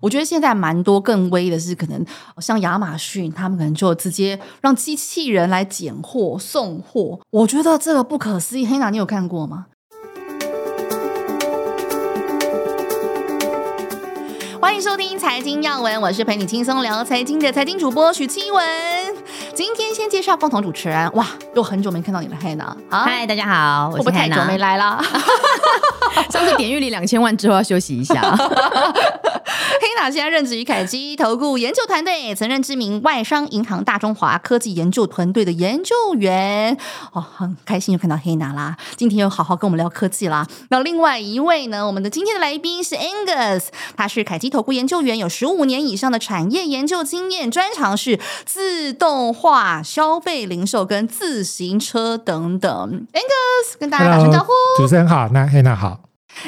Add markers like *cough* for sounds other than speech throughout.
我觉得现在蛮多更威的是，可能像亚马逊，他们可能就直接让机器人来拣货送货。我觉得这个不可思议。黑娜，你有看过吗？欢迎收听财经要闻，我是陪你轻松聊财经的财经主播许清文。今天先介绍共同主持人，哇，又很久没看到你了，黑娜。嗨，大家好，我是太久没来了。*laughs* 上次点阅率两千万之后要休息一下。*laughs* 黑娜现在任职于凯基投顾研究团队，曾任知名外商银行大中华科技研究团队的研究员。哦，很开心又看到黑娜啦！今天又好好跟我们聊科技啦。那另外一位呢？我们的今天的来宾是 Angus，他是凯基投顾研究员，有十五年以上的产业研究经验，专长是自动化、消费零售跟自行车等等。Angus 跟大家打声招呼。主持人好，那黑娜好。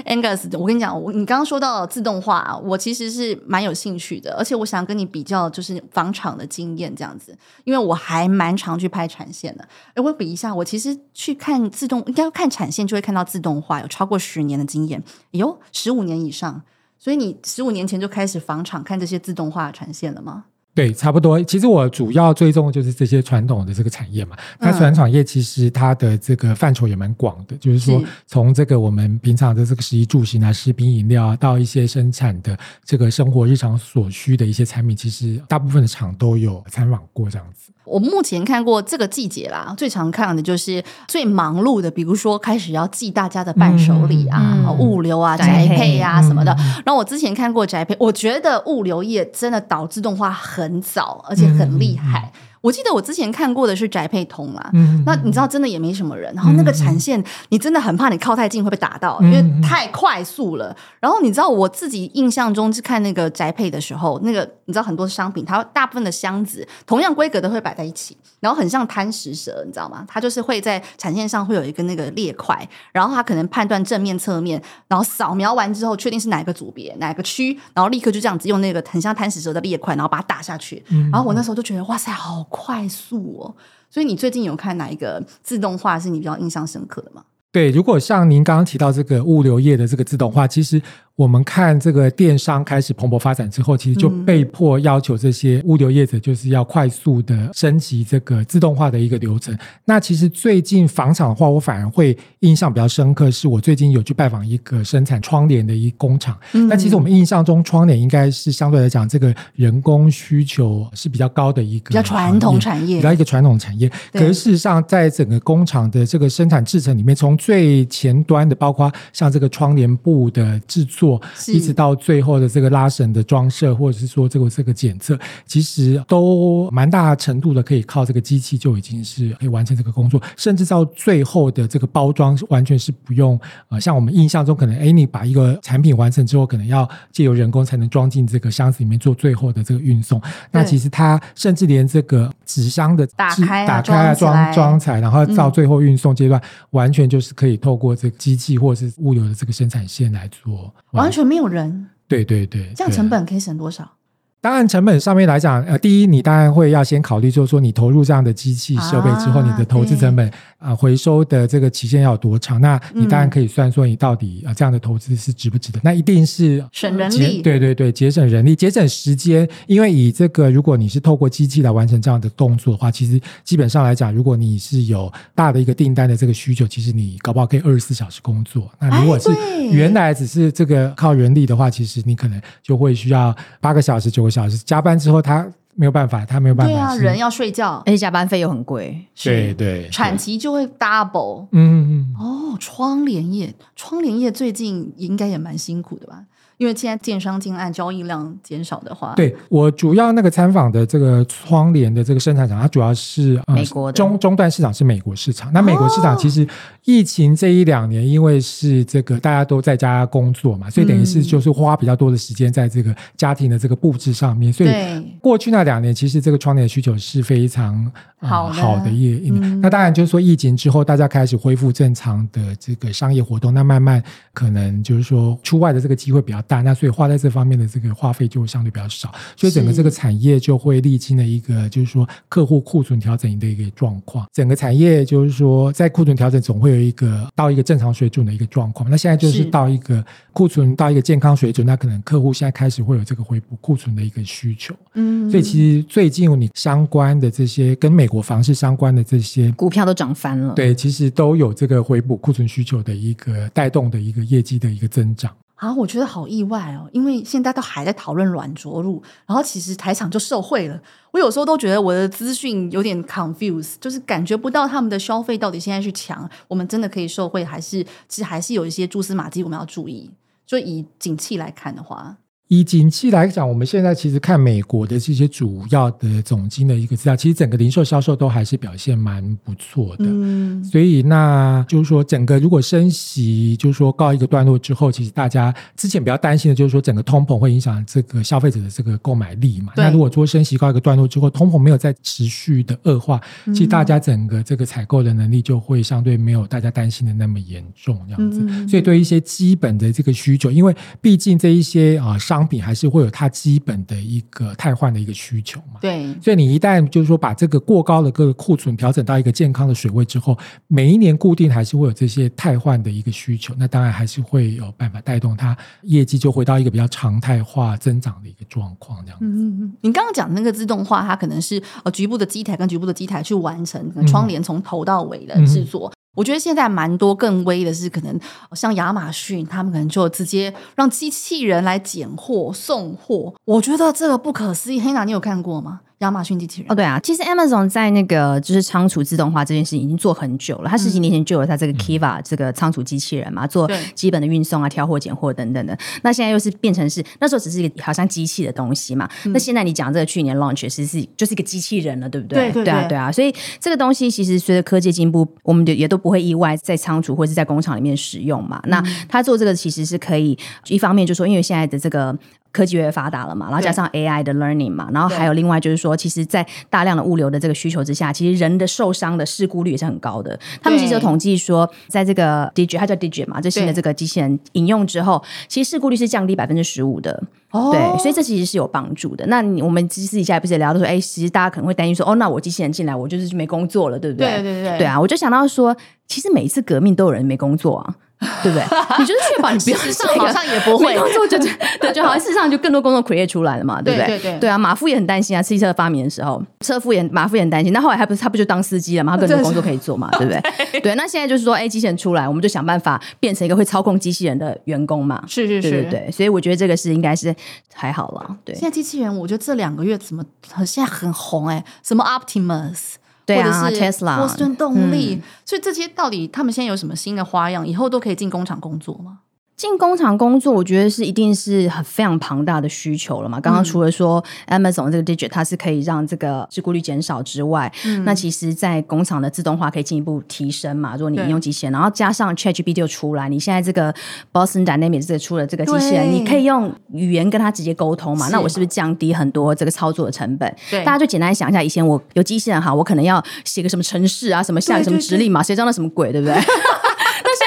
Angus，我跟你讲，我你刚刚说到自动化，我其实是蛮有兴趣的，而且我想跟你比较，就是房厂的经验这样子，因为我还蛮常去拍产线的。哎，我比一下，我其实去看自动，应该要看产线就会看到自动化，有超过十年的经验，有十五年以上。所以你十五年前就开始房厂看这些自动化产线了吗？对，差不多。其实我主要追踪的就是这些传统的这个产业嘛。那传统产业其实它的这个范畴也蛮广的，就是说从这个我们平常的这个食衣住行啊、食品饮料啊，到一些生产的这个生活日常所需的一些产品，其实大部分的厂都有参访过这样子。我目前看过这个季节啦，最常看的就是最忙碌的，比如说开始要寄大家的伴手礼啊、嗯、物流啊、宅配啊什么的。然后我之前看过宅配，我觉得物流业真的导自动化很早，而且很厉害。我记得我之前看过的是宅配通啦，嗯、那你知道真的也没什么人，然后那个产线你真的很怕你靠太近会被打到，因为太快速了。然后你知道我自己印象中是看那个宅配的时候，那个你知道很多商品，它大部分的箱子同样规格都会摆在一起，然后很像贪食蛇，你知道吗？它就是会在产线上会有一个那个裂块，然后它可能判断正面侧面，然后扫描完之后确定是哪个组别哪个区，然后立刻就这样子用那个很像贪食蛇的裂块，然后把它打下去。然后我那时候就觉得哇塞，好。快速哦，所以你最近有看哪一个自动化是你比较印象深刻的吗？对，如果像您刚刚提到这个物流业的这个自动化，其实。我们看这个电商开始蓬勃发展之后，其实就被迫要求这些物流业者就是要快速的升级这个自动化的一个流程。那其实最近房厂的话，我反而会印象比较深刻，是我最近有去拜访一个生产窗帘的一工厂。嗯、那其实我们印象中窗帘应该是相对来讲，这个人工需求是比较高的一个比较传统产业，比较一个传统产业。可是事实上，在整个工厂的这个生产制程里面，从最前端的，包括像这个窗帘布的制作。一直到最后的这个拉绳的装设，或者是说这个这个检测，其实都蛮大程度的可以靠这个机器就已经是可以完成这个工作，甚至到最后的这个包装完全是不用呃，像我们印象中可能哎，你把一个产品完成之后，可能要借由人工才能装进这个箱子里面做最后的这个运送。那其实它甚至连这个纸箱的打开、打开啊、装装材，然后到最后运送阶段，完全就是可以透过这个机器或者是物流的这个生产线来做。完全没有人，对对对，这样成本可以省多少？当然，成本上面来讲，呃，第一，你当然会要先考虑，就是说，你投入这样的机器设备之后，啊、你的投资成本啊、呃，回收的这个期限要有多长？那你当然可以算说，你到底啊、呃、这样的投资是值不值得？那一定是省人力，对对对，节省人力，节省时间。因为以这个，如果你是透过机器来完成这样的动作的话，其实基本上来讲，如果你是有大的一个订单的这个需求，其实你搞不好可以二十四小时工作。那如果是原来只是这个靠人力的话，其实你可能就会需要八个小时、九个小时加班之后，他没有办法，他没有办法。对啊，人要睡觉，而且加班费又很贵。对对，产期就会 double。嗯嗯嗯。哦，窗帘业，窗帘业最近应该也蛮辛苦的吧？因为现在建商建案交易量减少的话，对，我主要那个参访的这个窗帘的这个生产厂，它主要是美国的中中段市场是美国市场。那美国市场其实疫情这一两年，因为是这个大家都在家工作嘛，所以等于是就是花比较多的时间在这个家庭的这个布置上面。所以过去那两年，其实这个窗帘的需求是非常好的好的业。那当然就是说疫情之后，大家开始恢复正常的这个商业活动，那慢慢可能就是说出外的这个机会比较。大，那所以花在这方面的这个花费就相对比较少，所以整个这个产业就会历经了一个就是说客户库存调整的一个状况。整个产业就是说在库存调整总会有一个到一个正常水准的一个状况。那现在就是到一个库存到一个健康水准，那可能客户现在开始会有这个回补库存的一个需求。嗯，所以其实最近你相关的这些跟美国房市相关的这些股票都涨翻了，对，其实都有这个回补库存需求的一个带动的一个业绩的一个增长。啊，我觉得好意外哦，因为现在都还在讨论软着陆，然后其实台厂就受惠了。我有时候都觉得我的资讯有点 confuse，就是感觉不到他们的消费到底现在是强，我们真的可以受惠，还是其实还是有一些蛛丝马迹我们要注意。就以景气来看的话。以景气来讲，我们现在其实看美国的这些主要的总经的一个资料，其实整个零售销售都还是表现蛮不错的。嗯，所以那就是说，整个如果升息，就是说告一个段落之后，其实大家之前比较担心的就是说，整个通膨会影响这个消费者的这个购买力嘛。那如果说升息告一个段落之后，通膨没有再持续的恶化，其实大家整个这个采购的能力就会相对没有大家担心的那么严重这样子。所以对一些基本的这个需求，因为毕竟这一些啊商商品还是会有它基本的一个汰换的一个需求嘛？对，所以你一旦就是说把这个过高的个库存调整到一个健康的水位之后，每一年固定还是会有这些汰换的一个需求，那当然还是会有办法带动它业绩就回到一个比较常态化增长的一个状况这样子。嗯嗯，你刚刚讲的那个自动化，它可能是呃局部的机台跟局部的机台去完成窗帘从头到尾的制作。我觉得现在蛮多更威的是，可能像亚马逊，他们可能就直接让机器人来拣货送货。我觉得这个不可思议。黑娜，你有看过吗？亚马逊机器人哦，对啊，其实 Amazon 在那个就是仓储自动化这件事情已经做很久了。它十几年前就有它这个 Kiva 这个仓储机器人嘛，做基本的运送啊、挑货、拣货等等的。那现在又是变成是那时候只是一个好像机器的东西嘛。嗯、那现在你讲这个去年 launch 其实是就是一个机器人了，对不对？对对对，对啊，对啊。所以这个东西其实随着科技进步，我们就也都不会意外在仓储或者是在工厂里面使用嘛。嗯、那他做这个其实是可以一方面就说，因为现在的这个。科技越来越发达了嘛，然后加上 AI 的 learning 嘛，然后还有另外就是说，其实，在大量的物流的这个需求之下，其实人的受伤的事故率也是很高的。他们其实有统计说，在这个 Digit，它叫 Digit 嘛，这新的这个机器人引用之后，其实事故率是降低百分之十五的。哦，对，所以这其实是有帮助的。那我们私底下不是也聊到说，哎，其实大家可能会担心说，哦，那我机器人进来，我就是没工作了，对不对？对对对，对啊，我就想到说，其实每一次革命都有人没工作啊。*laughs* 对不对？你就是确保你不要 *laughs* 上，好像也不会工作，就 *laughs* 对，就好像事实上就更多工作 create 出来了嘛，对不对？对对对，对啊，马夫也很担心啊，汽车发明的时候，车夫也马夫也很担心。那后来他不是他不就当司机了嘛？他更多工作可以做嘛，对不对？对，那现在就是说，哎，机器人出来，我们就想办法变成一个会操控机器人的员工嘛。是是是，对对对。所以我觉得这个是应该是还好了。对，现在机器人，我觉得这两个月怎么现在很红哎？什么 Optimus？对啊，或者是 Tesla、波士顿动力，嗯、所以这些到底他们现在有什么新的花样？以后都可以进工厂工作吗？进工厂工作，我觉得是一定是很非常庞大的需求了嘛。刚刚除了说 Amazon 这个 Digit 它是可以让这个事故率减少之外，嗯、那其实在工厂的自动化可以进一步提升嘛。如果你用机器人，然后加上 ChatGPT 就出来，你现在这个 Boston Dynamics 这个出了这个机器人，你可以用语言跟他直接沟通嘛。那我是不是降低很多这个操作的成本？对大家就简单想一下，以前我有机器人哈，我可能要写个什么程式啊，什么下个什么指令嘛，谁知道那什么鬼，对不对？*laughs*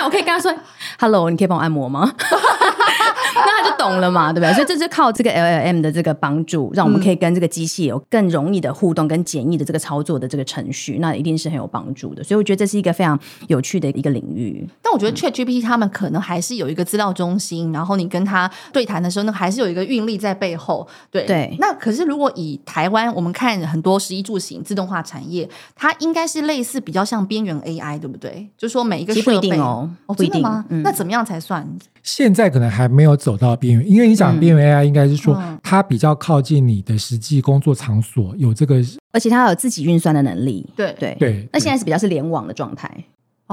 我可以跟他说：“Hello，你可以帮我按摩吗？” *laughs* 那他就懂了嘛，对不对？所以这是靠这个 LLM 的这个帮助，让我们可以跟这个机器有更容易的互动、跟简易的这个操作的这个程序，那一定是很有帮助的。所以我觉得这是一个非常有趣的一个领域。但我觉得 ChatGPT 他们可能还是有一个资料中心，然后你跟他对谈的时候，那还是有一个运力在背后。对对。那可是如果以台湾，我们看很多十一住行自动化产业，它应该是类似比较像边缘 AI，对不对？就是说每一个设备不一定哦，哦，真的吗？嗯、那怎么样才算？现在可能还没有走到边缘，因为你讲边缘 AI 应该是说它比较靠近你的实际工作场所，有这个，而且它有自己运算的能力。对。对。对，那现在是比较是联网的状态。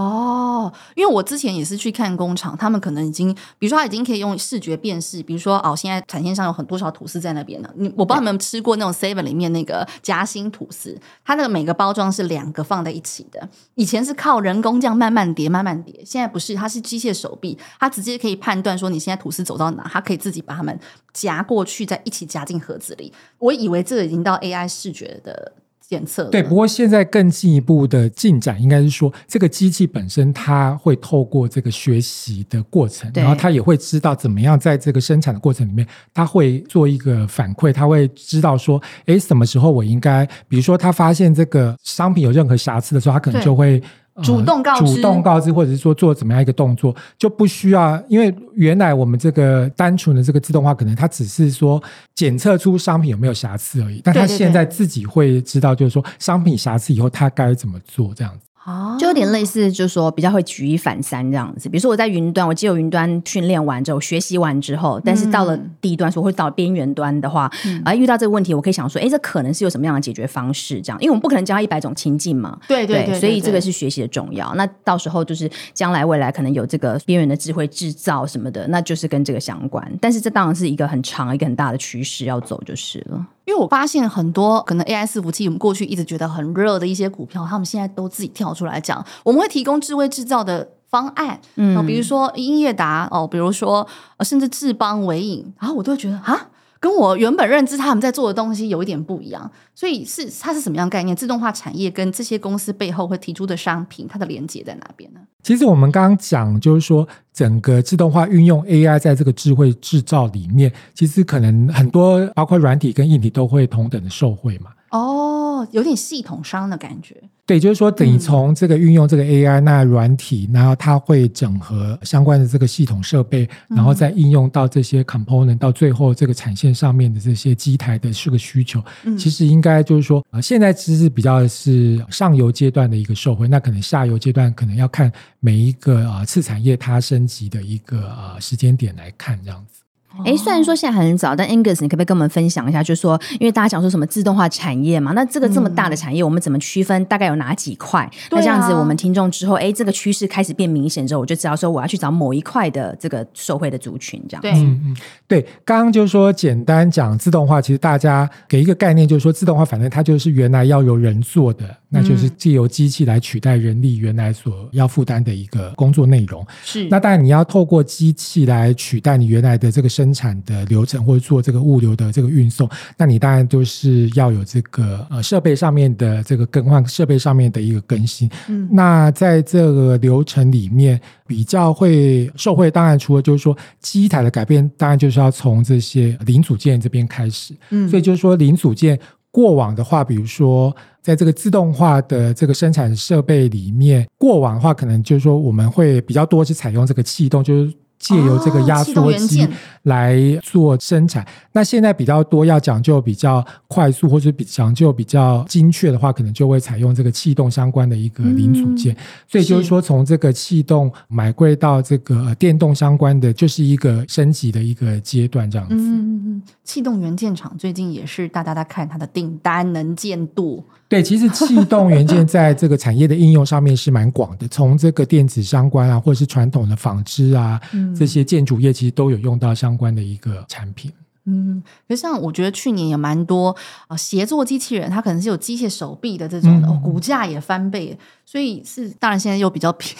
哦，因为我之前也是去看工厂，他们可能已经，比如说他已经可以用视觉辨识，比如说哦，现在产线上有很多少吐司在那边呢。你我不知道你们吃过那种 Seven 里面那个夹心吐司，它那个每个包装是两个放在一起的。以前是靠人工这样慢慢叠、慢慢叠，现在不是，它是机械手臂，它直接可以判断说你现在吐司走到哪，它可以自己把它们夹过去，再一起夹进盒子里。我以为这个已经到 AI 视觉的。检测。对，不过现在更进一步的进展，应该是说这个机器本身它会透过这个学习的过程，然后它也会知道怎么样在这个生产的过程里面，它会做一个反馈，它会知道说，哎，什么时候我应该，比如说它发现这个商品有任何瑕疵的时候，它可能就会。主动告知，主动告知，或者是说做怎么样一个动作，就不需要，因为原来我们这个单纯的这个自动化，可能它只是说检测出商品有没有瑕疵而已，但它现在自己会知道，就是说商品瑕疵以后，它该怎么做这样子。就有点类似，就是说比较会举一反三这样子。比如说我在云端，我既有云端训练完之后，学习完之后，但是到了低端，说会到边缘端的话，嗯、而遇到这个问题，我可以想说，哎，这可能是有什么样的解决方式？这样，因为我们不可能教他一百种情境嘛。对对对，所以这个是学习的重要。那到时候就是将来未来可能有这个边缘的智慧制造什么的，那就是跟这个相关。但是这当然是一个很长、一个很大的趋势要走就是了。因为我发现很多可能 AI 伺服器，我们过去一直觉得很热的一些股票，他们现在都自己跳出来讲，我们会提供智慧制造的方案，嗯，比如说音乐达哦，比如说甚至智邦、纬颖，然后我都会觉得啊。跟我原本认知他们在做的东西有一点不一样，所以是它是什么样概念？自动化产业跟这些公司背后会提出的商品，它的连接在哪边呢？其实我们刚刚讲就是说，整个自动化运用 AI 在这个智慧制造里面，其实可能很多包括软体跟硬体都会同等的受惠嘛。哦，有点系统商的感觉。对，就是说，等于从这个运用这个 AI 那软体，然后它会整合相关的这个系统设备，然后再应用到这些 component，到最后这个产线上面的这些机台的这个需求。其实应该就是说，呃，现在其实比较是上游阶段的一个受惠，那可能下游阶段可能要看每一个啊次产业它升级的一个呃时间点来看这样子。哎，虽然说现在还很早，但 Angus，你可不可以跟我们分享一下？就是说，因为大家讲说什么自动化产业嘛，那这个这么大的产业，我们怎么区分？大概有哪几块？嗯、那这样子，我们听众之后，哎，这个趋势开始变明显之后，我就知道说我要去找某一块的这个受惠的族群，这样子。对，嗯嗯，对。刚刚就是说，简单讲自动化，其实大家给一个概念，就是说自动化，反正它就是原来要由人做的，那就是借由机器来取代人力原来所要负担的一个工作内容。是。那当然，你要透过机器来取代你原来的这个生产的流。程或者做这个物流的这个运送，那你当然就是要有这个呃设备上面的这个更换，设备上面的一个更新。嗯，那在这个流程里面比较会受惠，当然除了就是说机台的改变，当然就是要从这些零组件这边开始。嗯，所以就是说零组件过往的话，比如说在这个自动化的这个生产设备里面，过往的话可能就是说我们会比较多是采用这个气动，就是。借由这个压缩机来做生产，那现在比较多要讲究比较快速或者比讲究比较精确的话，可能就会采用这个气动相关的一个零组件。所以就是说，从这个气动买贵到这个电动相关的，就是一个升级的一个阶段，这样子。嗯嗯，气动元件厂最近也是大家在看它的订单能见度。对，其实气 *laughs* 动元件在这个产业的应用上面是蛮广的，从这个电子相关啊，或者是传统的纺织啊，嗯、这些建筑业其实都有用到相关的一个产品。嗯，可是像我觉得去年也蛮多啊，协作机器人，它可能是有机械手臂的这种的，嗯哦、股价也翻倍。所以是，当然现在又比较低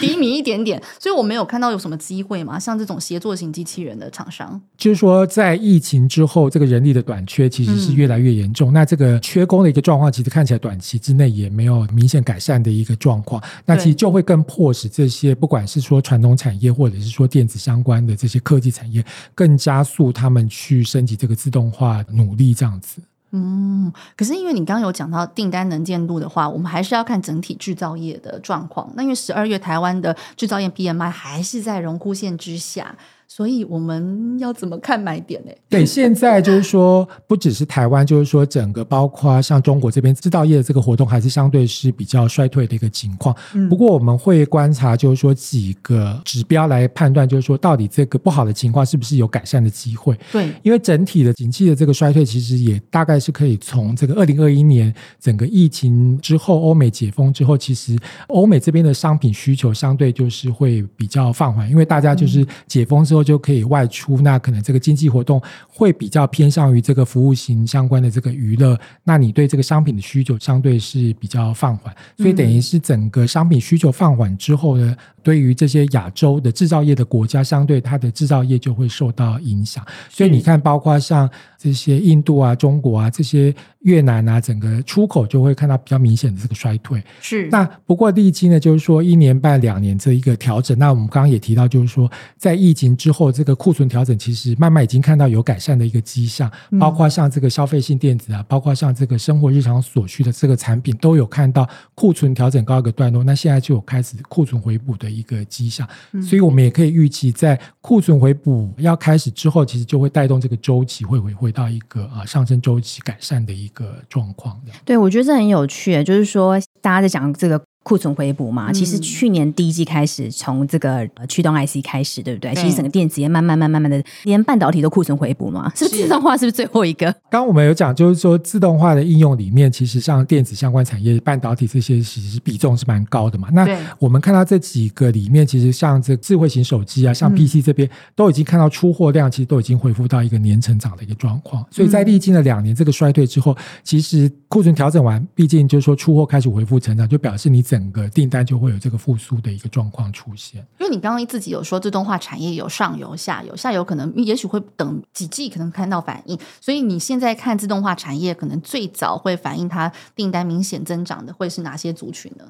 低迷一点点，所以我没有看到有什么机会嘛。像这种协作型机器人的厂商，就是说在疫情之后，这个人力的短缺其实是越来越严重。嗯、那这个缺工的一个状况，其实看起来短期之内也没有明显改善的一个状况。那其实就会更迫使这些不管是说传统产业，或者是说电子相关的这些科技产业，更加速他们去升级这个自动化努力这样子。嗯，可是因为你刚刚有讲到订单能见度的话，我们还是要看整体制造业的状况。那因为十二月台湾的制造业 PMI 还是在荣枯线之下。所以我们要怎么看买点呢？*laughs* 对，现在就是说，不只是台湾，就是说整个包括像中国这边制造业的这个活动，还是相对是比较衰退的一个情况。嗯，不过我们会观察，就是说几个指标来判断，就是说到底这个不好的情况是不是有改善的机会。对，因为整体的景气的这个衰退，其实也大概是可以从这个二零二一年整个疫情之后，欧美解封之后，其实欧美这边的商品需求相对就是会比较放缓，因为大家就是解封之后。就可以外出，那可能这个经济活动会比较偏向于这个服务型相关的这个娱乐，那你对这个商品的需求相对是比较放缓，所以等于是整个商品需求放缓之后呢，对于这些亚洲的制造业的国家，相对它的制造业就会受到影响。所以你看，包括像这些印度啊、中国啊这些越南啊，整个出口就会看到比较明显的这个衰退。是。那不过历经呢，就是说一年半两年这一个调整。那我们刚刚也提到，就是说在疫情之后，这个库存调整其实慢慢已经看到有改善的一个迹象，包括像这个消费性电子啊，包括像这个生活日常所需的这个产品，都有看到库存调整高一个段落。那现在就有开始库存回补的一个迹象，所以我们也可以预期，在库存回补要开始之后，其实就会带动这个周期会回回到一个啊上升周期改善的一个状况。对，我觉得这很有趣，就是说大家在讲这个。库存回补嘛，其实去年第一季开始，从这个驱动 IC 开始，对不对？对，其实整个电子业慢慢、慢慢、慢慢的，连半导体都库存回补嘛。是自动化是不是最后一个？刚刚我们有讲，就是说自动化的应用里面，其实像电子相关产业、半导体这些，其实比重是蛮高的嘛。那我们看到这几个里面，其实像这智慧型手机啊，像 PC 这边，都已经看到出货量，其实都已经恢复到一个年成长的一个状况。所以在历经了两年这个衰退之后，其实库存调整完，毕竟就是说出货开始恢复成长，就表示你。整个订单就会有这个复苏的一个状况出现。因为你刚刚自己有说自动化产业有上游、下游，下游可能也许会等几季，可能看到反应。所以你现在看自动化产业，可能最早会反映它订单明显增长的，会是哪些族群呢？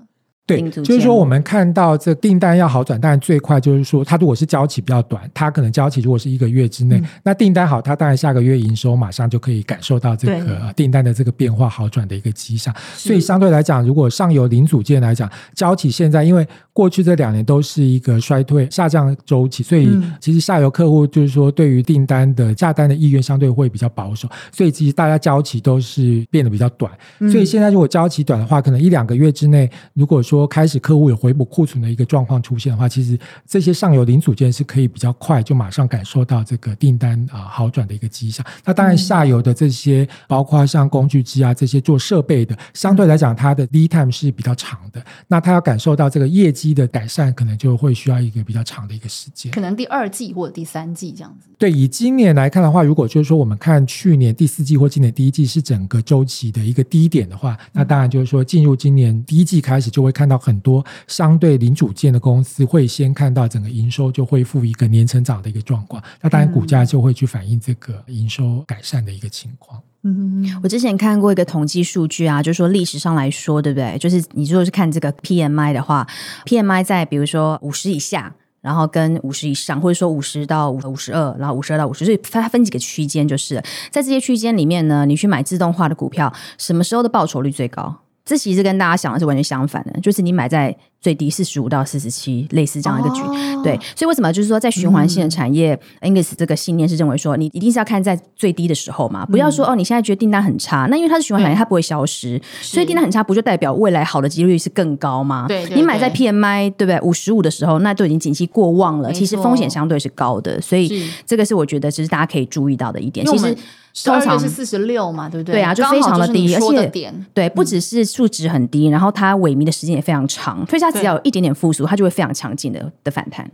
对，就是说我们看到这订单要好转，但最快就是说，它如果是交期比较短，它可能交期如果是一个月之内，嗯、那订单好，它当然下个月营收马上就可以感受到这个订单的这个变化好转的一个迹象。所以相对来讲，如果上游零组件来讲，交期现在因为过去这两年都是一个衰退下降周期，所以其实下游客户就是说对于订单的下单的意愿相对会比较保守，所以其实大家交期都是变得比较短。所以现在如果交期短的话，可能一两个月之内，如果说说开始客户有回补库存的一个状况出现的话，其实这些上游零组件是可以比较快就马上感受到这个订单啊好转的一个迹象。那当然下游的这些包括像工具机啊这些做设备的，相对来讲它的 lead time 是比较长的。那它要感受到这个业绩的改善，可能就会需要一个比较长的一个时间，可能第二季或者第三季这样子。对，以今年来看的话，如果就是说我们看去年第四季或今年第一季是整个周期的一个低点的话，那当然就是说进入今年第一季开始就会看看到很多相对零组件的公司会先看到整个营收就恢复一个年成长的一个状况，那当然股价就会去反映这个营收改善的一个情况。嗯，我之前看过一个统计数据啊，就是说历史上来说，对不对？就是你如果是看这个 PMI 的话，PMI 在比如说五十以下，然后跟五十以上，或者说五十到五五十二，然后五十二到五十，所以它分几个区间，就是在这些区间里面呢，你去买自动化的股票，什么时候的报酬率最高？这其实跟大家想的是完全相反的，就是你买在最低四十五到四十七，类似这样一个局。哦、对，所以为什么就是说在循环性的产业，Angus、嗯、这个信念是认为说，你一定是要看在最低的时候嘛，不要说哦，你现在觉得订单很差，那因为它是循环产业，它不会消失，所以订单很差不就代表未来好的几率是更高吗？对，你买在 PMI 对不对？五十五的时候，那都已经景气过旺了，其实风险相对是高的，所以这个是我觉得其实大家可以注意到的一点。其实。通常是四十六嘛，对不对？对啊，就非常的低，而且对，不只是数值很低，然后它萎靡的时间也非常长，所以它只要有一点点复苏，它就会非常强劲的的反弹。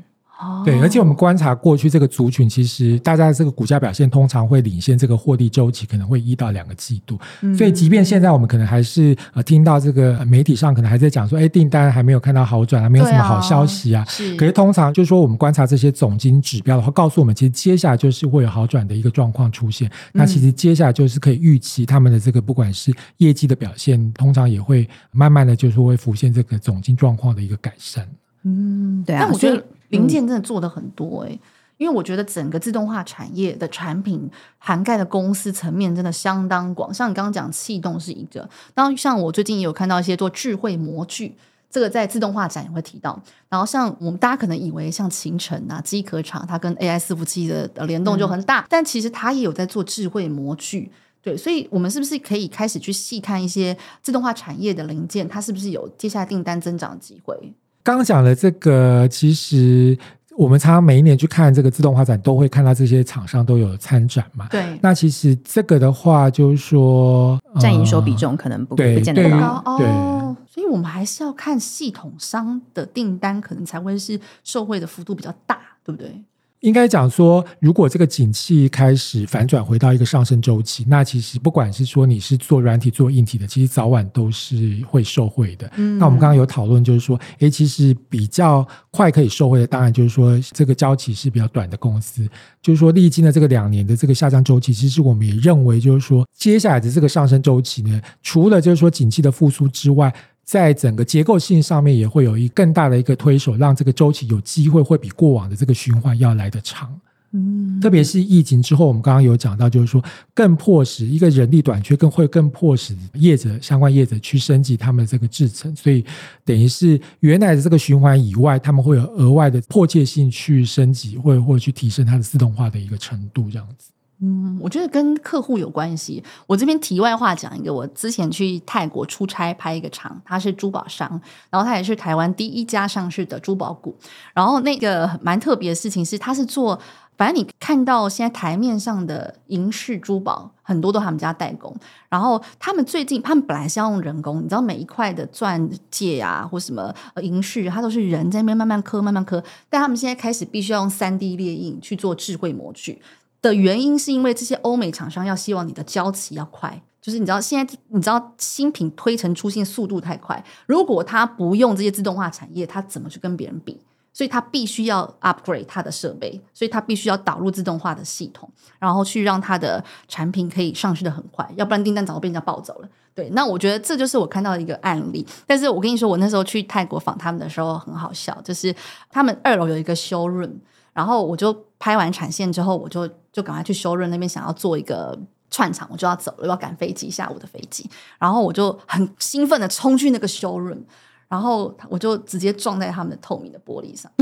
对，而且我们观察过去这个族群，其实大家的这个股价表现通常会领先这个获利周期，可能会一到两个季度。嗯、所以，即便现在我们可能还是呃听到这个媒体上可能还在讲说，哎，订单还没有看到好转啊，没有什么好消息啊。是。可是通常就是说，我们观察这些总经指标的话，告诉我们，其实接下来就是会有好转的一个状况出现。那其实接下来就是可以预期他们的这个不管是业绩的表现，通常也会慢慢的就是会浮现这个总经状况的一个改善。嗯，对啊。但我觉得。零件真的做的很多哎、欸，因为我觉得整个自动化产业的产品涵盖的公司层面真的相当广。像你刚刚讲气动是一个，然后像我最近也有看到一些做智慧模具，这个在自动化展也会提到。然后像我们大家可能以为像秦晨啊、机壳厂，它跟 AI 伺服器的联动就很大，嗯、但其实它也有在做智慧模具。对，所以我们是不是可以开始去细看一些自动化产业的零件，它是不是有接下来订单增长的机会？刚刚讲的这个，其实我们常常每一年去看这个自动化展，都会看到这些厂商都有参展嘛。对。那其实这个的话，就是说占营收比重可能不会不见得高。哦，所以我们还是要看系统商的订单，可能才会是受惠的幅度比较大，对不对？应该讲说，如果这个景气开始反转，回到一个上升周期，那其实不管是说你是做软体、做硬体的，其实早晚都是会受惠的。嗯，那我们刚刚有讨论，就是说，诶，其实比较快可以受惠的，当然就是说这个交期是比较短的公司，就是说历经了这个两年的这个下降周期，其实我们也认为，就是说接下来的这个上升周期呢，除了就是说景气的复苏之外，在整个结构性上面也会有一更大的一个推手，让这个周期有机会会比过往的这个循环要来得长。嗯，特别是疫情之后，我们刚刚有讲到，就是说更迫使一个人力短缺，更会更迫使业者相关业者去升级他们的这个制程，所以等于是原来的这个循环以外，他们会有额外的迫切性去升级，或者或者去提升它的自动化的一个程度，这样子。嗯，我觉得跟客户有关系。我这边题外话讲一个，我之前去泰国出差拍一个厂，他是珠宝商，然后他也是台湾第一家上市的珠宝股。然后那个蛮特别的事情是，他是做，反正你看到现在台面上的银饰珠宝，很多都他们家代工。然后他们最近，他们本来是要用人工，你知道每一块的钻戒啊或什么银饰，它都是人在那边慢慢刻、慢慢刻。但他们现在开始必须要用三 D 列印去做智慧模具。的原因是因为这些欧美厂商要希望你的交期要快，就是你知道现在你知道新品推陈出新速度太快，如果他不用这些自动化产业，他怎么去跟别人比？所以他必须要 upgrade 他的设备，所以他必须要导入自动化的系统，然后去让他的产品可以上市的很快，要不然订单早就被人家抱走了。对，那我觉得这就是我看到的一个案例。但是我跟你说，我那时候去泰国访他们的时候很好笑，就是他们二楼有一个 showroom。然后我就拍完产线之后，我就就赶快去修润那边，想要做一个串场，我就要走了，要赶飞机，下午的飞机。然后我就很兴奋的冲去那个修润，然后我就直接撞在他们的透明的玻璃上。*laughs*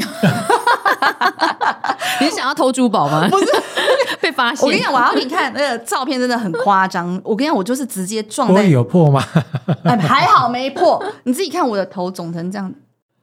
你想要偷珠宝吗？不是 *laughs* 被发现。*laughs* 我跟你讲，我要给你看那个照片，真的很夸张。我跟你讲，我就是直接撞在。玻璃有破吗？哎，还好没破。你自己看我的头肿成这样。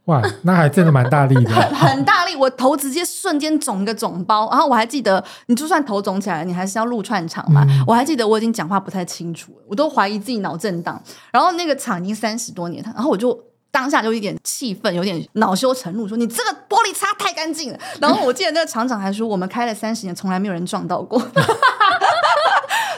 哇，那还真的蛮大力的，*laughs* 很大力，我头直接瞬间肿一个肿包，然后我还记得，你就算头肿起来，你还是要录串场嘛。嗯、我还记得我已经讲话不太清楚了，我都怀疑自己脑震荡。然后那个厂已经三十多年，然后我就当下就一点气愤，有点恼羞成怒，说你这个玻璃擦太干净了。然后我记得那个厂长还说，我们开了三十年，从来没有人撞到过。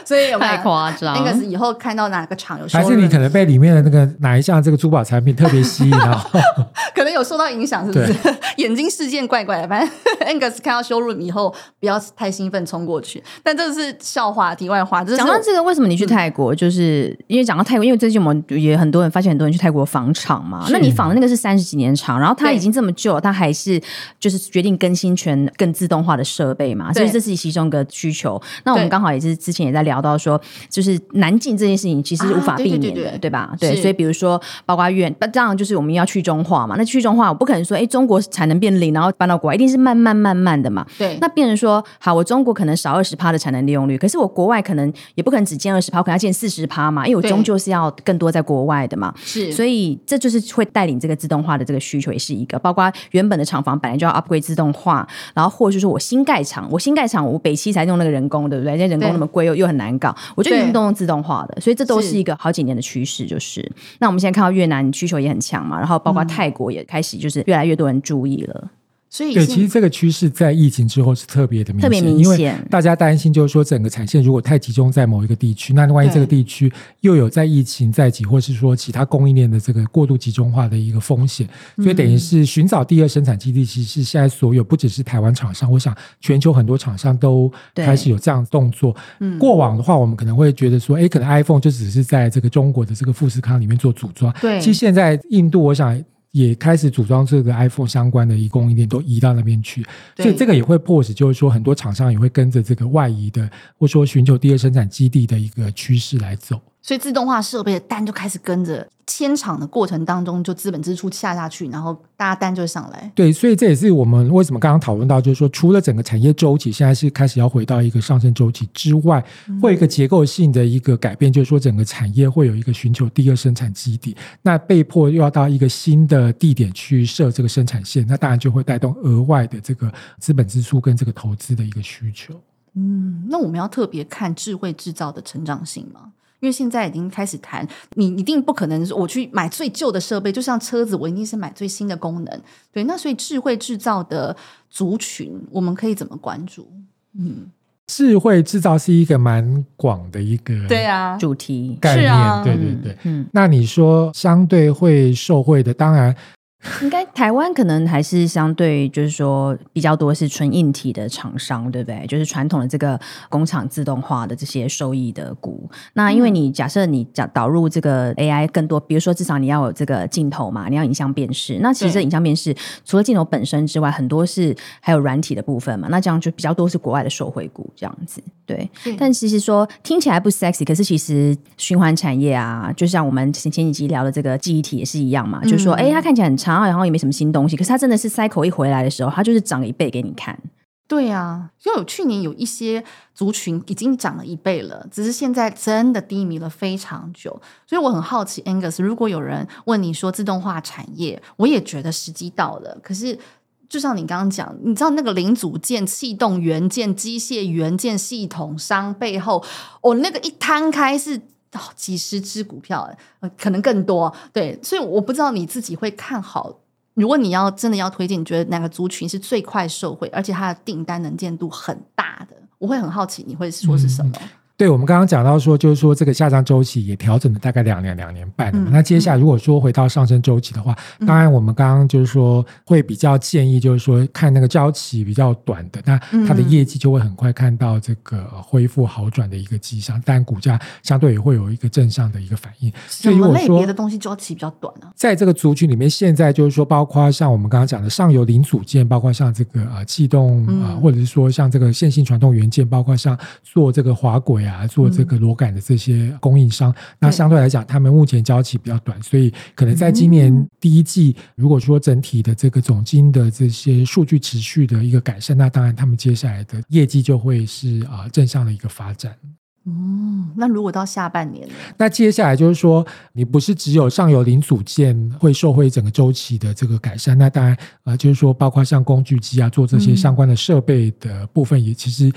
所以有有太夸张，那个是以后看到哪个厂有，还是你可能被里面的那个哪一项这个珠宝产品特别吸引，啊 *laughs* 可能有受到影响，是不是？对 *laughs* 眼睛事件怪怪的，反正 *laughs* Angus 看到 showroom 以后不要太兴奋冲过去。但这是笑话，题外话。讲到这个，为什么你去泰国？嗯、就是因为讲到泰国，因为最近我们也很多人发现很多人去泰国仿厂嘛。那你仿的那个是三十几年厂，然后它已经这么旧，它还是就是决定更新全更自动化的设备嘛？所以这是其中一个需求。那我们刚好也是之前也在聊。聊到说，就是难进这件事情其实是无法避免的，啊、对，对，对，对，对吧？对，所以比如说，包括院，那这样就是我们要去中化嘛。那去中化，我不可能说，哎，中国产能变零，然后搬到国外，一定是慢慢慢慢的嘛。对，那变成说，好，我中国可能少二十趴的产能利用率，可是我国外可能也不可能只建二十趴，我可能要建四十趴嘛，因为我终究是要更多在国外的嘛。是，所以这就是会带领这个自动化的这个需求，也是一个。包括原本的厂房本来就要 upgrade 自动化，然后或者是说我新盖厂，我新盖厂，我北七才用那个人工，对不对？那人工那么贵，又又很难。难搞，我觉得运动用自动化的，所以这都是一个好几年的趋势。就是，是那我们现在看到越南需求也很强嘛，然后包括泰国也开始就是越来越多人注意了。所以，对，其实这个趋势在疫情之后是特别的明显，特别明显，因为大家担心就是说，整个产线如果太集中在某一个地区，那万一这个地区又有在疫情在即，或是说其他供应链的这个过度集中化的一个风险，所以等于是寻找第二生产基地，其实是现在所有不只是台湾厂商，我想全球很多厂商都开始有这样的动作。嗯，过往的话，我们可能会觉得说，哎，可能 iPhone 就只是在这个中国的这个富士康里面做组装，对，其实现在印度，我想。也开始组装这个 iPhone 相关的一供应链都移到那边去，对所以这个也会迫使，就是说很多厂商也会跟着这个外移的，或者说寻求第二生产基地的一个趋势来走。所以自动化设备的单就开始跟着迁厂的过程当中，就资本支出下下去，然后大家单就会上来。对，所以这也是我们为什么刚刚讨论到，就是说除了整个产业周期现在是开始要回到一个上升周期之外，会有一个结构性的一个改变，就是说整个产业会有一个寻求第二生产基地，那被迫又要到一个新的地点去设这个生产线，那当然就会带动额外的这个资本支出跟这个投资的一个需求。嗯，那我们要特别看智慧制造的成长性吗？因为现在已经开始谈，你一定不可能我去买最旧的设备，就像车子，我一定是买最新的功能。对，那所以智慧制造的族群，我们可以怎么关注？嗯，智慧制造是一个蛮广的一个对啊主题概念，啊、对对对，嗯，那你说相对会受惠的，当然。*laughs* 应该台湾可能还是相对就是说比较多是纯硬体的厂商，对不对？就是传统的这个工厂自动化的这些收益的股。那因为你假设你导导入这个 AI 更多，比如说至少你要有这个镜头嘛，你要影像辨识。那其实影像辨识除了镜头本身之外，很多是还有软体的部分嘛。那这样就比较多是国外的受惠股这样子。对，但其实说听起来不 sexy，可是其实循环产业啊，就像我们前前几集聊的这个记忆体也是一样嘛，嗯、就是说哎，它看起来很然后。然后也没什么新东西，可是它真的是 cycle 一回来的时候，它就是涨了一倍给你看。对啊，就有去年有一些族群已经涨了一倍了，只是现在真的低迷了非常久。所以我很好奇，Angus，如果有人问你说自动化产业，我也觉得时机到了。可是就像你刚刚讲，你知道那个零组件、气动元件、机械元件系统商背后，我、那个一摊开是。几十只股票，可能更多。对，所以我不知道你自己会看好。如果你要真的要推荐，你觉得哪个族群是最快受惠，而且它的订单能见度很大的？我会很好奇，你会说是什么？对，我们刚刚讲到说，就是说这个下降周期也调整了大概两年、两年半了。嗯、那接下来如果说回到上升周期的话，嗯、当然我们刚刚就是说会比较建议，就是说看那个周期比较短的，那它的业绩就会很快看到这个恢复好转的一个迹象，但股价相对也会有一个正向的一个反应。所以如果说别的东西周期比较短呢、啊？在这个族群里面，现在就是说，包括像我们刚刚讲的上游零组件，包括像这个呃气动啊、呃，或者是说像这个线性传动元件，包括像做这个滑轨啊，做这个。螺杆的这些供应商，那相对来讲，他们目前交期比较短，所以可能在今年第一季，如果说整体的这个总金的这些数据持续的一个改善，那当然他们接下来的业绩就会是啊正向的一个发展。嗯，那如果到下半年呢？那接下来就是说，你不是只有上游零组件会受惠整个周期的这个改善，那当然啊，就是说包括像工具机啊，做这些相关的设备的部分，也其实。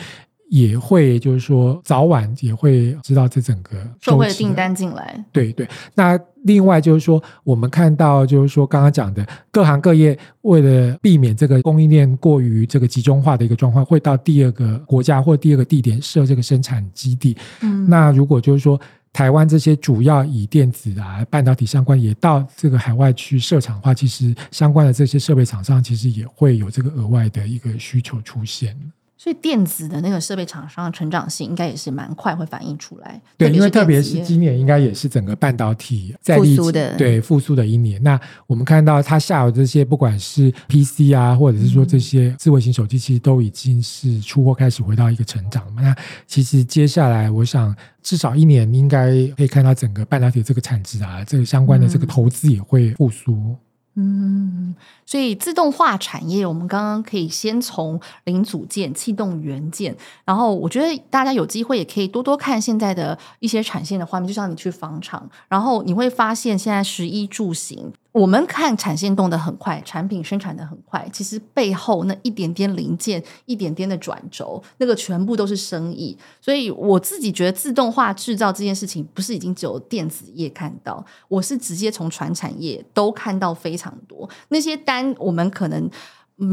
也会就是说，早晚也会知道这整个社会的订单进来。对对，那另外就是说，我们看到就是说，刚刚讲的各行各业为了避免这个供应链过于这个集中化的一个状况，会到第二个国家或第二个地点设这个生产基地。嗯，那如果就是说台湾这些主要以电子啊、半导体相关也到这个海外去设厂的话，其实相关的这些设备厂商其实也会有这个额外的一个需求出现。所以电子的那个设备厂商的成长性应该也是蛮快，会反映出来。对，因为特别是今年应该也是整个半导体在复苏的，对复苏的一年。那我们看到它下游这些，不管是 PC 啊，或者是说这些智慧型手机，其实都已经是出货开始回到一个成长。那其实接下来，我想至少一年应该可以看到整个半导体这个产值啊，这个相关的这个投资也会复苏。嗯，嗯所以自动化产业，我们刚刚可以先从零组件、气动元件，然后我觉得大家有机会也可以多多看现在的一些产线的画面，就像你去房厂，然后你会发现现在十一住行。我们看产线动得很快，产品生产的很快，其实背后那一点点零件、一点点的转轴，那个全部都是生意。所以我自己觉得自动化制造这件事情，不是已经只有电子业看到，我是直接从传产业都看到非常多那些单，我们可能。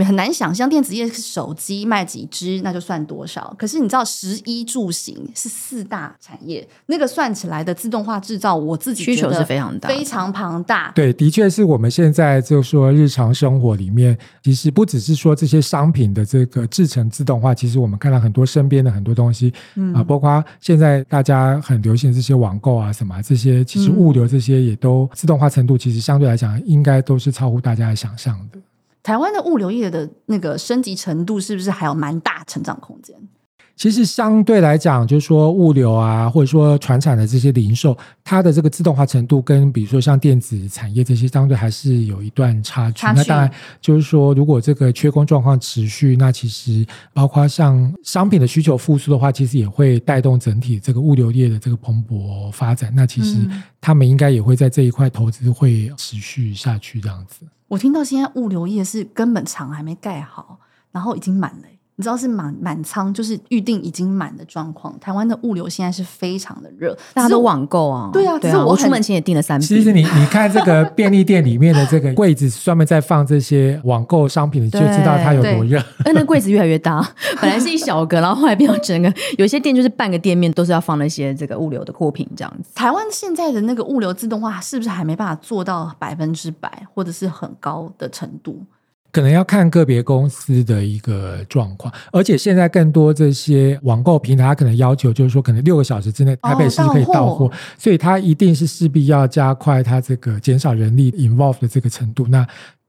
很难想象电子业是手机卖几只那就算多少，可是你知道食衣住行是四大产业，那个算起来的自动化制造，我自己需求是非常大，非常庞大。对，的确是我们现在就说日常生活里面，其实不只是说这些商品的这个制成自动化，其实我们看到很多身边的很多东西，嗯啊，包括现在大家很流行这些网购啊什么这些，其实物流这些也都自动化程度，其实相对来讲应该都是超乎大家的想象的。台湾的物流业的那个升级程度是不是还有蛮大成长空间？其实相对来讲，就是说物流啊，或者说传产的这些零售，它的这个自动化程度跟比如说像电子产业这些，相对还是有一段差距。差距。那当然就是说，如果这个缺工状况持续，那其实包括像商品的需求复苏的话，其实也会带动整体这个物流业的这个蓬勃发展。那其实他们应该也会在这一块投资会持续下去这样子。我听到现在物流业是根本厂还没盖好，然后已经满了。你知道是满满仓，就是预定已经满的状况。台湾的物流现在是非常的热，大家都网购啊。对啊，对啊，我出门前也订了三批。其实你你看这个 *laughs* 便利店里面的这个柜子，专门在放这些网购商品，你就知道它有多热。*laughs* 那柜子越来越大，本来是一小格，然后后来变成整个，有些店就是半个店面都是要放那些这个物流的货品这样子。台湾现在的那个物流自动化是不是还没办法做到百分之百，或者是很高的程度？可能要看个别公司的一个状况，而且现在更多这些网购平台，它可能要求就是说，可能六个小时之内台北市可以到货，所以它一定是势必要加快它这个减少人力 involve 的这个程度。那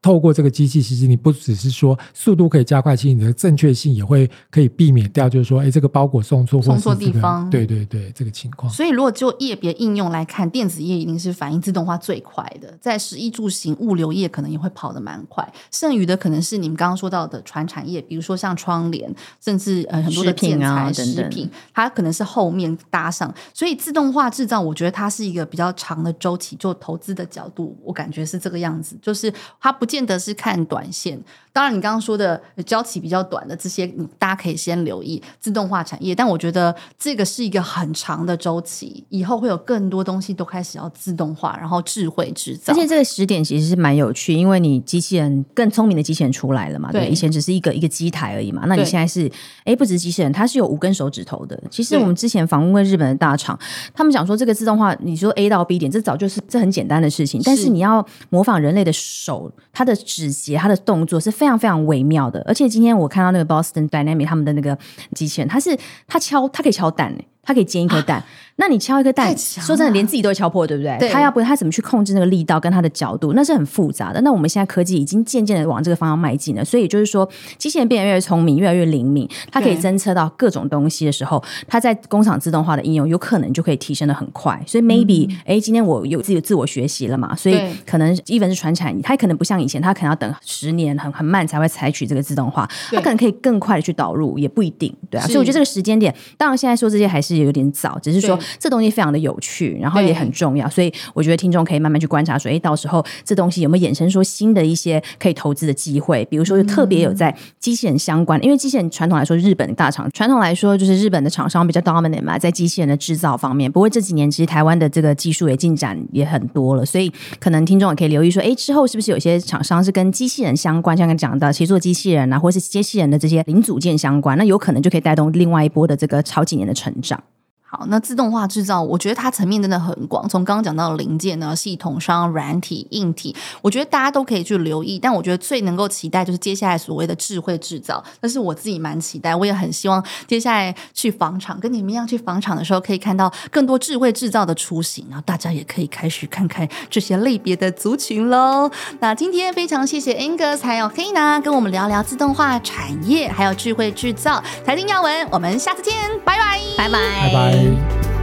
透过这个机器，其实你不只是说速度可以加快，其实你的正确性也会可以避免掉，就是说，哎，这个包裹送错或、这个、送错地方，对对对，这个情况。所以，如果就业别应用来看，电子业一定是反应自动化最快的，在食衣住行物流业可能也会跑得蛮快，剩余的可能是你们刚刚说到的传产业，比如说像窗帘，甚至呃很多的建材、食品啊等等，食品，它可能是后面搭上。所以，自动化制造，我觉得它是一个比较长的周期，就投资的角度，我感觉是这个样子，就是它不见得是看短线。当然，你刚刚说的交期比较短的这些，你大家可以先留意自动化产业。但我觉得这个是一个很长的周期，以后会有更多东西都开始要自动化，然后智慧制造。而且这个时点其实是蛮有趣，因为你机器人更聪明的机器人出来了嘛。对，对，以前只是一个一个机台而已嘛。那你现在是，哎，不只是机器人，它是有五根手指头的。其实我们之前访问过日本的大厂，他们讲说这个自动化，你说 A 到 B 点，这早就是这很简单的事情。但是你要模仿人类的手，它的指节，它的动作是非常非常微妙的，而且今天我看到那个 Boston Dynamic 他们的那个机器人，它是它敲，它可以敲蛋，它可以煎一颗蛋。啊那你敲一颗蛋，说真的，连自己都会敲破，对不对？对。他要不，他怎么去控制那个力道跟它的角度，那是很复杂的。那我们现在科技已经渐渐的往这个方向迈进了，所以就是说，机器人变得越来越聪明，越来越灵敏，它可以侦测到各种东西的时候，它在工厂自动化的应用有可能就可以提升的很快。所以 maybe，哎、嗯，今天我有自己的自我学习了嘛？所以可能 even 是传产，它可能不像以前，它可能要等十年，很很慢才会采取这个自动化，它可能可以更快的去导入，也不一定，对啊。所以我觉得这个时间点，当然现在说这些还是有点早，只是说这东西非常的有。趣，然后也很重要，所以我觉得听众可以慢慢去观察，说，哎，到时候这东西有没有衍生出新的一些可以投资的机会？比如说，特别有在机器人相关，因为机器人传统来说，日本大厂传统来说就是日本的厂商比较 dominant 嘛，在机器人的制造方面。不过这几年其实台湾的这个技术也进展也很多了，所以可能听众也可以留意说，哎，之后是不是有些厂商是跟机器人相关，像刚讲到，其实做机器人啊，或是机器人的这些零组件相关，那有可能就可以带动另外一波的这个超几年的成长。好，那自动化制造，我觉得它层面真的很广。从刚刚讲到零件呢，系统商、软体、硬体，我觉得大家都可以去留意。但我觉得最能够期待就是接下来所谓的智慧制造，但是我自己蛮期待，我也很希望接下来去房厂，跟你们一样去房厂的时候，可以看到更多智慧制造的雏形，然后大家也可以开始看看这些类别的族群喽。那今天非常谢谢 Angus 还有 Hannah 跟我们聊聊自动化产业，还有智慧制造。财经要闻，我们下次见，拜拜，拜拜，拜拜。day.